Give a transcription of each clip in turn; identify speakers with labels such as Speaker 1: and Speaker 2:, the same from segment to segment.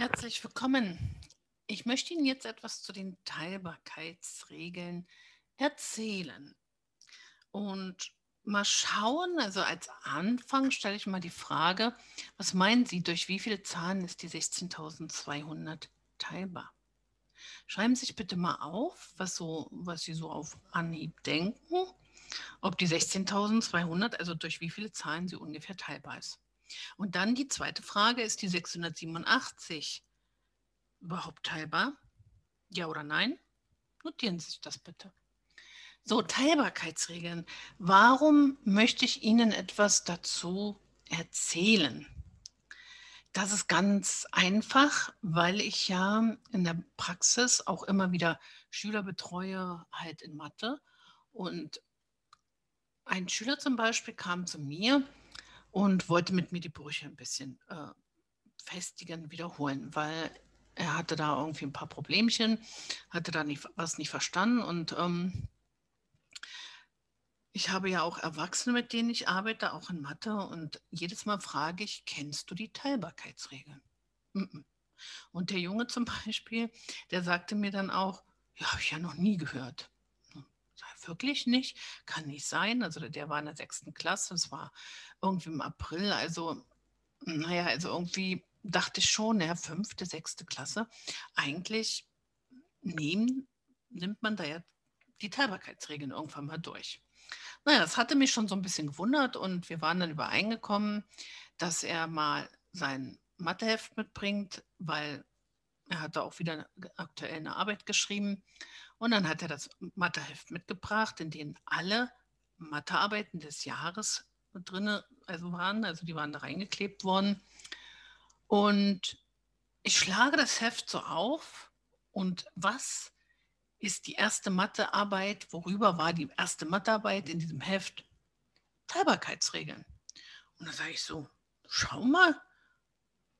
Speaker 1: Herzlich willkommen. Ich möchte Ihnen jetzt etwas zu den Teilbarkeitsregeln erzählen. Und mal schauen, also als Anfang stelle ich mal die Frage, was meinen Sie, durch wie viele Zahlen ist die 16.200 teilbar? Schreiben Sie sich bitte mal auf, was, so, was Sie so auf Anhieb denken, ob die 16.200, also durch wie viele Zahlen sie ungefähr teilbar ist. Und dann die zweite Frage, ist die 687 überhaupt teilbar? Ja oder nein? Notieren Sie sich das bitte. So, Teilbarkeitsregeln. Warum möchte ich Ihnen etwas dazu erzählen? Das ist ganz einfach, weil ich ja in der Praxis auch immer wieder Schüler betreue, halt in Mathe. Und ein Schüler zum Beispiel kam zu mir und wollte mit mir die Brüche ein bisschen äh, festigen, wiederholen, weil er hatte da irgendwie ein paar Problemchen, hatte da nicht, was nicht verstanden und ähm, ich habe ja auch Erwachsene, mit denen ich arbeite, auch in Mathe und jedes Mal frage ich, kennst du die Teilbarkeitsregeln? Und der Junge zum Beispiel, der sagte mir dann auch, ja, habe ich ja noch nie gehört wirklich nicht, kann nicht sein. Also der war in der sechsten Klasse, das war irgendwie im April. Also, naja, also irgendwie dachte ich schon, ja, fünfte, sechste Klasse. Eigentlich nehmen, nimmt man da ja die Teilbarkeitsregeln irgendwann mal durch. Naja, das hatte mich schon so ein bisschen gewundert und wir waren dann übereingekommen, dass er mal sein Matheheft mitbringt, weil er hatte auch wieder aktuell eine Arbeit geschrieben und dann hat er das Matheheft mitgebracht, in dem alle Mathearbeiten des Jahres drin also waren, also die waren da reingeklebt worden. Und ich schlage das Heft so auf und was ist die erste Mathearbeit? Worüber war die erste Mathearbeit in diesem Heft? Teilbarkeitsregeln. Und dann sage ich so, schau mal,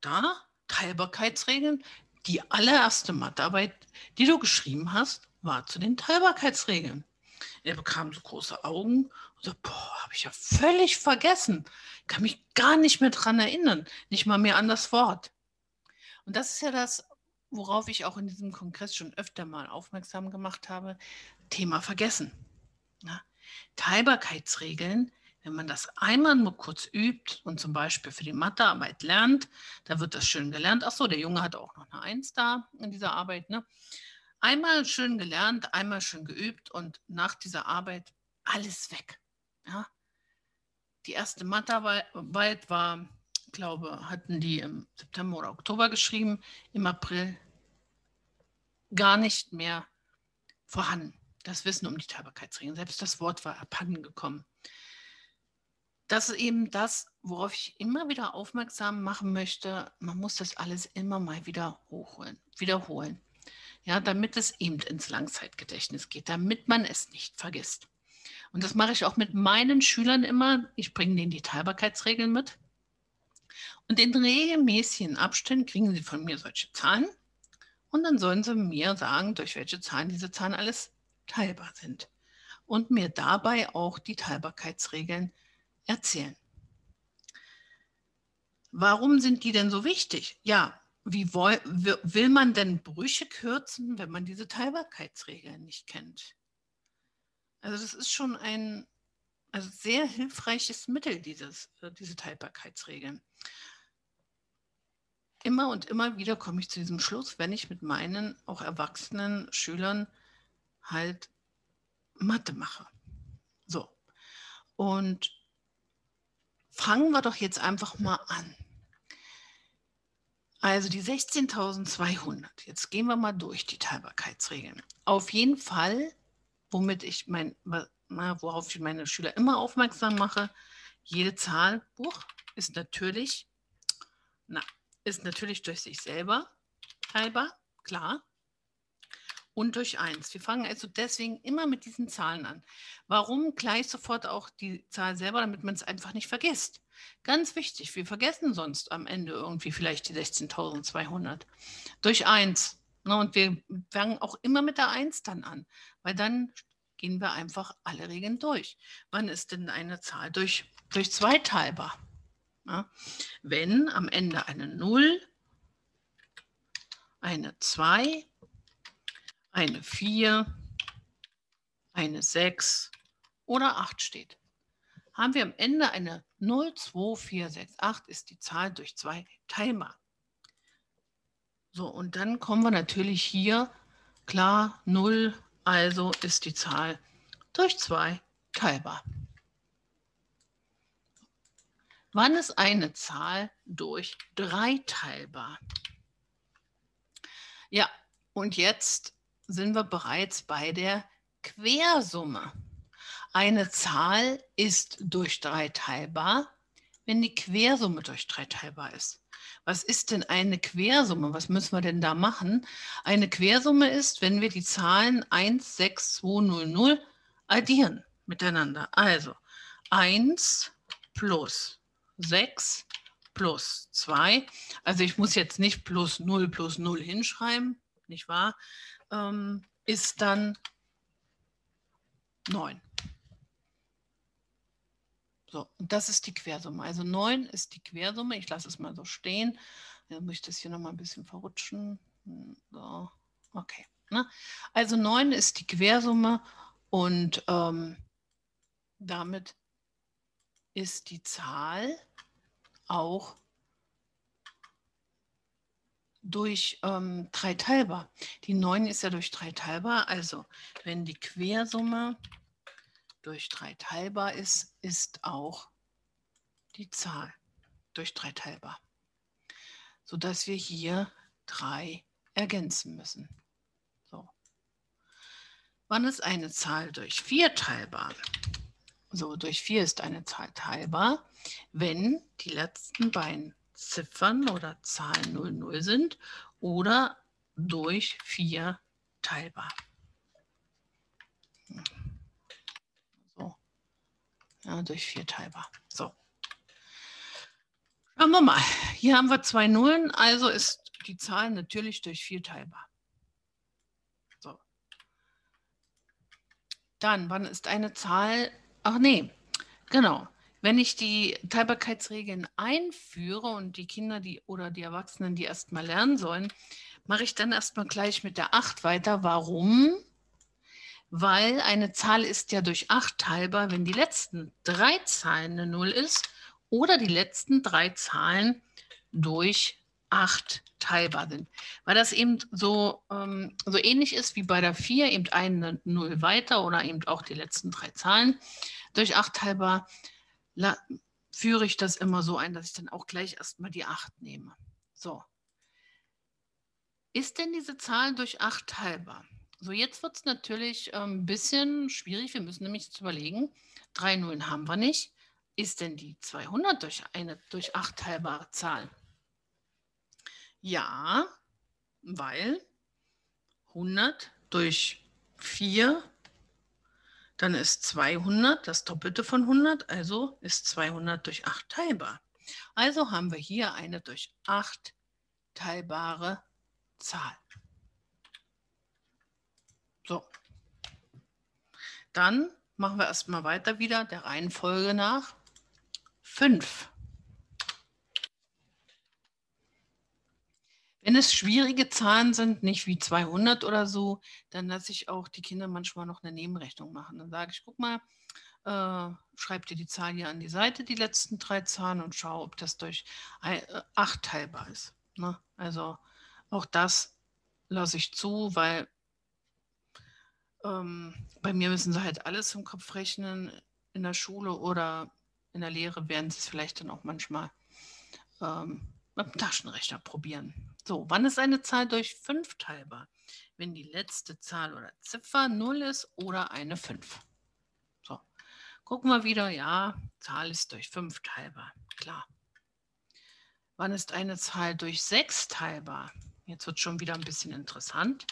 Speaker 1: da, Teilbarkeitsregeln, die allererste Mathearbeit, die du geschrieben hast, war zu den Teilbarkeitsregeln. Er bekam so große Augen und so, boah, habe ich ja völlig vergessen. Kann mich gar nicht mehr dran erinnern, nicht mal mehr an das Wort. Und das ist ja das, worauf ich auch in diesem Kongress schon öfter mal aufmerksam gemacht habe, Thema Vergessen. Ja? Teilbarkeitsregeln, wenn man das einmal nur kurz übt und zum Beispiel für die Mathearbeit lernt, da wird das schön gelernt. Ach so, der Junge hat auch noch eine Eins da in dieser Arbeit. Ne? Einmal schön gelernt, einmal schön geübt und nach dieser Arbeit alles weg. Ja? Die erste Mathearbeit war, glaube, hatten die im September oder Oktober geschrieben, im April gar nicht mehr vorhanden. Das Wissen um die Teilbarkeitsregeln. Selbst das Wort war abhanden gekommen. Das ist eben das, worauf ich immer wieder aufmerksam machen möchte. Man muss das alles immer mal wieder hochholen, wiederholen ja, damit es eben ins Langzeitgedächtnis geht, damit man es nicht vergisst. Und das mache ich auch mit meinen Schülern immer. Ich bringe denen die Teilbarkeitsregeln mit. Und in regelmäßigen Abständen kriegen sie von mir solche Zahlen. Und dann sollen sie mir sagen, durch welche Zahlen diese Zahlen alles teilbar sind. Und mir dabei auch die Teilbarkeitsregeln erzählen. Warum sind die denn so wichtig? Ja, wie will, will man denn Brüche kürzen, wenn man diese Teilbarkeitsregeln nicht kennt? Also das ist schon ein also sehr hilfreiches Mittel, dieses, äh, diese Teilbarkeitsregeln. Immer und immer wieder komme ich zu diesem Schluss, wenn ich mit meinen auch erwachsenen Schülern halt Mathe mache. So. Und fangen wir doch jetzt einfach mal an. Also die 16.200. Jetzt gehen wir mal durch die Teilbarkeitsregeln. Auf jeden Fall, womit ich mein, worauf ich meine Schüler immer aufmerksam mache, jede Zahl Buch, ist natürlich, na, ist natürlich durch sich selber teilbar, klar und durch 1. Wir fangen also deswegen immer mit diesen Zahlen an. Warum gleich sofort auch die Zahl selber, damit man es einfach nicht vergisst. Ganz wichtig, wir vergessen sonst am Ende irgendwie vielleicht die 16.200 durch 1. Ne, und wir fangen auch immer mit der 1 dann an, weil dann gehen wir einfach alle Regeln durch. Wann ist denn eine Zahl durch, durch 2 teilbar? Wenn am Ende eine 0 eine 2, eine 4, eine 6 oder 8 steht. Haben wir am Ende eine 0, 2, 4, 6, 8 ist die Zahl durch 2 teilbar. So, und dann kommen wir natürlich hier, klar, 0, also ist die Zahl durch 2 teilbar. Wann ist eine Zahl durch 3 teilbar? Ja, und jetzt sind wir bereits bei der Quersumme. Eine Zahl ist durch 3 teilbar, wenn die Quersumme durch 3 teilbar ist. Was ist denn eine Quersumme? Was müssen wir denn da machen? Eine Quersumme ist, wenn wir die Zahlen 1, 6, 2, 0, 0 addieren miteinander. Also 1 plus 6 plus 2. Also ich muss jetzt nicht plus 0 plus 0 hinschreiben, nicht wahr? Ähm, ist dann 9. So, und das ist die Quersumme. Also 9 ist die Quersumme. Ich lasse es mal so stehen. Dann muss ich das hier nochmal ein bisschen verrutschen. So, okay. Ne? Also 9 ist die Quersumme und ähm, damit ist die Zahl auch durch ähm, 3 teilbar. Die 9 ist ja durch 3 teilbar. Also wenn die Quersumme durch 3 teilbar ist, ist auch die Zahl durch 3 teilbar, sodass wir hier 3 ergänzen müssen. So. Wann ist eine Zahl durch 4 teilbar? So, durch 4 ist eine Zahl teilbar, wenn die letzten beiden Ziffern oder Zahlen 0, 0 sind oder durch 4 teilbar. Ja, durch 4 teilbar. So. Schauen wir mal. Hier haben wir zwei Nullen, also ist die Zahl natürlich durch 4 teilbar. So. Dann, wann ist eine Zahl? Ach nee, genau. Wenn ich die Teilbarkeitsregeln einführe und die Kinder die, oder die Erwachsenen die erstmal lernen sollen, mache ich dann erstmal gleich mit der 8 weiter. Warum? weil eine Zahl ist ja durch 8 teilbar, wenn die letzten drei Zahlen eine 0 ist oder die letzten drei Zahlen durch 8 teilbar sind. Weil das eben so, ähm, so ähnlich ist wie bei der 4, eben eine 0 weiter oder eben auch die letzten drei Zahlen durch 8 teilbar, führe ich das immer so ein, dass ich dann auch gleich erstmal die 8 nehme. So. Ist denn diese Zahl durch 8 teilbar? So, jetzt wird es natürlich ein ähm, bisschen schwierig. Wir müssen nämlich jetzt überlegen, drei Nullen haben wir nicht. Ist denn die 200 durch eine durch 8 teilbare Zahl? Ja, weil 100 durch 4, dann ist 200 das Doppelte von 100, also ist 200 durch 8 teilbar. Also haben wir hier eine durch 8 teilbare Zahl. So. Dann machen wir erstmal weiter wieder der Reihenfolge nach. 5. Wenn es schwierige Zahlen sind, nicht wie 200 oder so, dann lasse ich auch die Kinder manchmal noch eine Nebenrechnung machen. Dann sage ich, guck mal, äh, schreib dir die Zahl hier an die Seite, die letzten drei Zahlen und schau, ob das durch 8 teilbar ist. Ne? Also auch das lasse ich zu, weil ähm, bei mir müssen sie halt alles im Kopf rechnen. In der Schule oder in der Lehre werden sie es vielleicht dann auch manchmal ähm, mit dem Taschenrechner probieren. So, wann ist eine Zahl durch 5 teilbar? Wenn die letzte Zahl oder Ziffer 0 ist oder eine 5. So, gucken wir wieder. Ja, Zahl ist durch 5 teilbar. Klar. Wann ist eine Zahl durch 6 teilbar? Jetzt wird schon wieder ein bisschen interessant.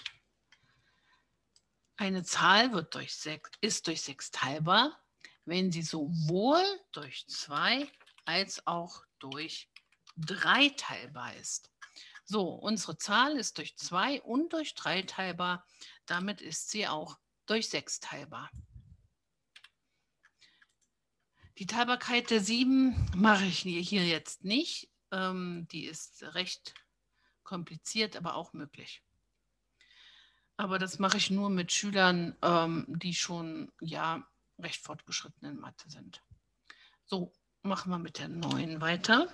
Speaker 1: Eine Zahl wird durch 6, ist durch 6 teilbar, wenn sie sowohl durch 2 als auch durch 3 teilbar ist. So, unsere Zahl ist durch 2 und durch 3 teilbar. Damit ist sie auch durch 6 teilbar. Die Teilbarkeit der 7 mache ich hier jetzt nicht. Ähm, die ist recht kompliziert, aber auch möglich. Aber das mache ich nur mit Schülern, ähm, die schon ja recht fortgeschritten in Mathe sind. So, machen wir mit der 9 weiter.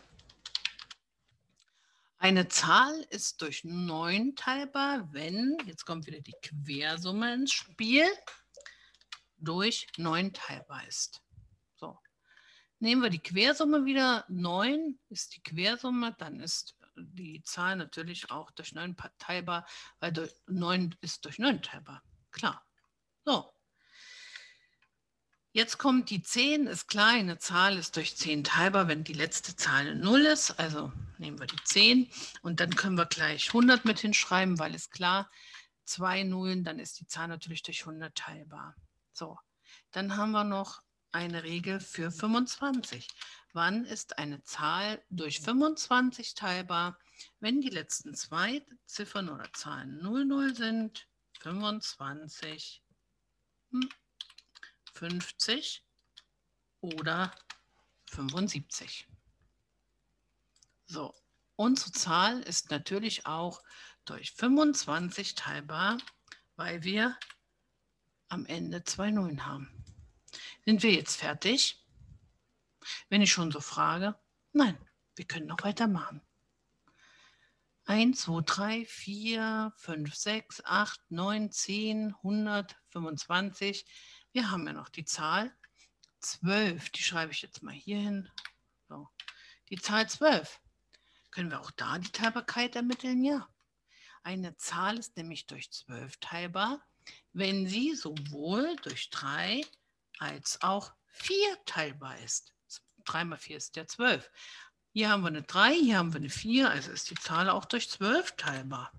Speaker 1: Eine Zahl ist durch 9 teilbar, wenn, jetzt kommt wieder die Quersumme ins Spiel, durch 9 teilbar ist. So, nehmen wir die Quersumme wieder. 9 ist die Quersumme, dann ist die Zahl natürlich auch durch 9 teilbar, weil durch 9 ist durch 9 teilbar. Klar. So, Jetzt kommt die 10, ist klar, eine Zahl ist durch 10 teilbar, wenn die letzte Zahl eine 0 ist. Also nehmen wir die 10 und dann können wir gleich 100 mit hinschreiben, weil es klar, zwei Nullen, dann ist die Zahl natürlich durch 100 teilbar. So, dann haben wir noch eine Regel für 25. Wann ist eine Zahl durch 25 teilbar, wenn die letzten zwei Ziffern oder Zahlen 00 sind? 25. Hm. 50 oder 75. So, unsere Zahl ist natürlich auch durch 25 teilbar, weil wir am Ende zwei Nullen haben. Sind wir jetzt fertig? Wenn ich schon so frage, nein, wir können noch weitermachen. 1, 2, 3, 4, 5, 6, 8, 9, 10, 100, 25, wir haben ja noch die Zahl 12. Die schreibe ich jetzt mal hier hin. So. Die Zahl 12. Können wir auch da die Teilbarkeit ermitteln? Ja. Eine Zahl ist nämlich durch 12 teilbar, wenn sie sowohl durch 3 als auch 4 teilbar ist. 3 mal 4 ist ja 12. Hier haben wir eine 3, hier haben wir eine 4, also ist die Zahl auch durch 12 teilbar.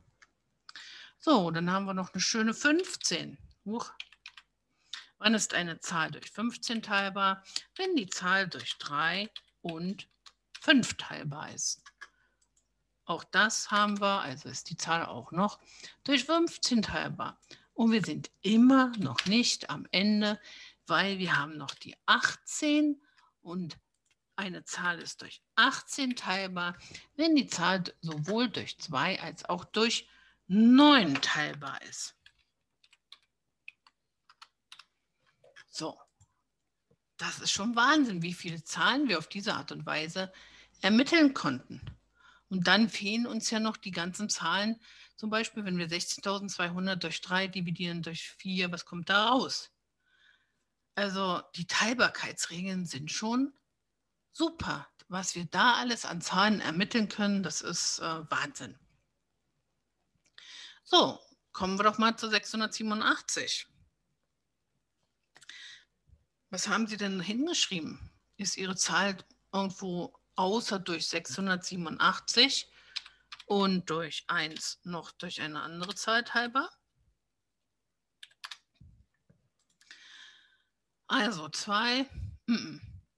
Speaker 1: So, dann haben wir noch eine schöne 15. Huch, Wann ist eine Zahl durch 15 teilbar? Wenn die Zahl durch 3 und 5 teilbar ist. Auch das haben wir, also ist die Zahl auch noch durch 15 teilbar. Und wir sind immer noch nicht am Ende, weil wir haben noch die 18 und eine Zahl ist durch 18 teilbar, wenn die Zahl sowohl durch 2 als auch durch 9 teilbar ist. So, das ist schon Wahnsinn, wie viele Zahlen wir auf diese Art und Weise ermitteln konnten. Und dann fehlen uns ja noch die ganzen Zahlen. Zum Beispiel, wenn wir 16.200 durch 3 dividieren durch 4, was kommt da raus? Also die Teilbarkeitsregeln sind schon super. Was wir da alles an Zahlen ermitteln können, das ist äh, Wahnsinn. So, kommen wir doch mal zu 687. Was haben Sie denn hingeschrieben? Ist Ihre Zahl irgendwo außer durch 687 und durch 1 noch durch eine andere Zahl teilbar? Also 2,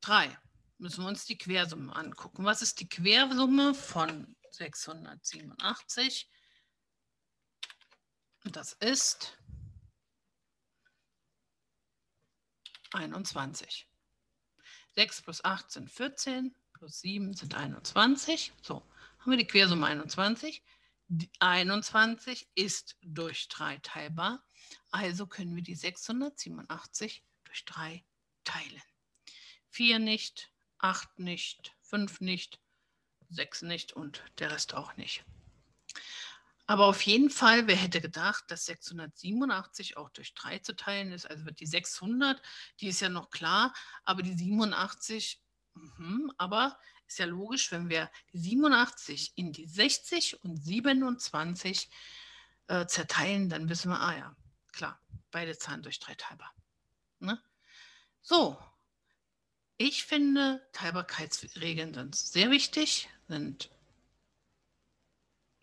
Speaker 1: 3. Müssen wir uns die Quersumme angucken. Was ist die Quersumme von 687? Das ist 21. 6 plus 8 sind 14, plus 7 sind 21. So, haben wir die Quersumme 21. Die 21 ist durch 3 teilbar, also können wir die 687 durch 3 teilen. 4 nicht, 8 nicht, 5 nicht, 6 nicht und der Rest auch nicht. Aber auf jeden Fall, wer hätte gedacht, dass 687 auch durch 3 zu teilen ist? Also wird die 600, die ist ja noch klar, aber die 87, mh, aber ist ja logisch, wenn wir die 87 in die 60 und 27 äh, zerteilen, dann wissen wir, ah ja, klar, beide Zahlen durch 3 teilbar. Ne? So, ich finde, Teilbarkeitsregeln sind sehr wichtig, sind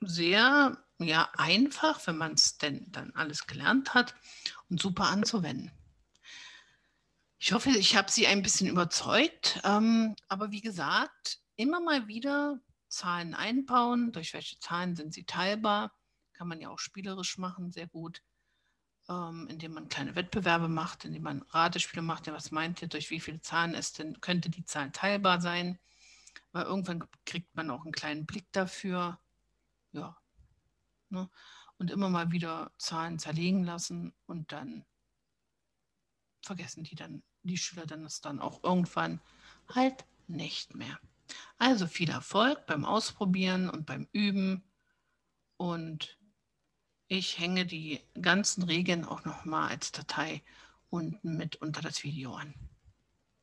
Speaker 1: sehr ja einfach, wenn man es denn dann alles gelernt hat und super anzuwenden. Ich hoffe, ich habe Sie ein bisschen überzeugt. Ähm, aber wie gesagt, immer mal wieder Zahlen einbauen. Durch welche Zahlen sind sie teilbar? Kann man ja auch spielerisch machen, sehr gut. Ähm, indem man kleine Wettbewerbe macht, indem man Ratespiele macht. Ja, was meint ihr, durch wie viele Zahlen ist denn, könnte die Zahl teilbar sein? Weil irgendwann kriegt man auch einen kleinen Blick dafür. Ja, Ne? Und immer mal wieder Zahlen zerlegen lassen und dann vergessen die dann, die Schüler dann das dann auch irgendwann halt nicht mehr. Also viel Erfolg beim Ausprobieren und beim Üben und ich hänge die ganzen Regeln auch nochmal als Datei unten mit unter das Video an.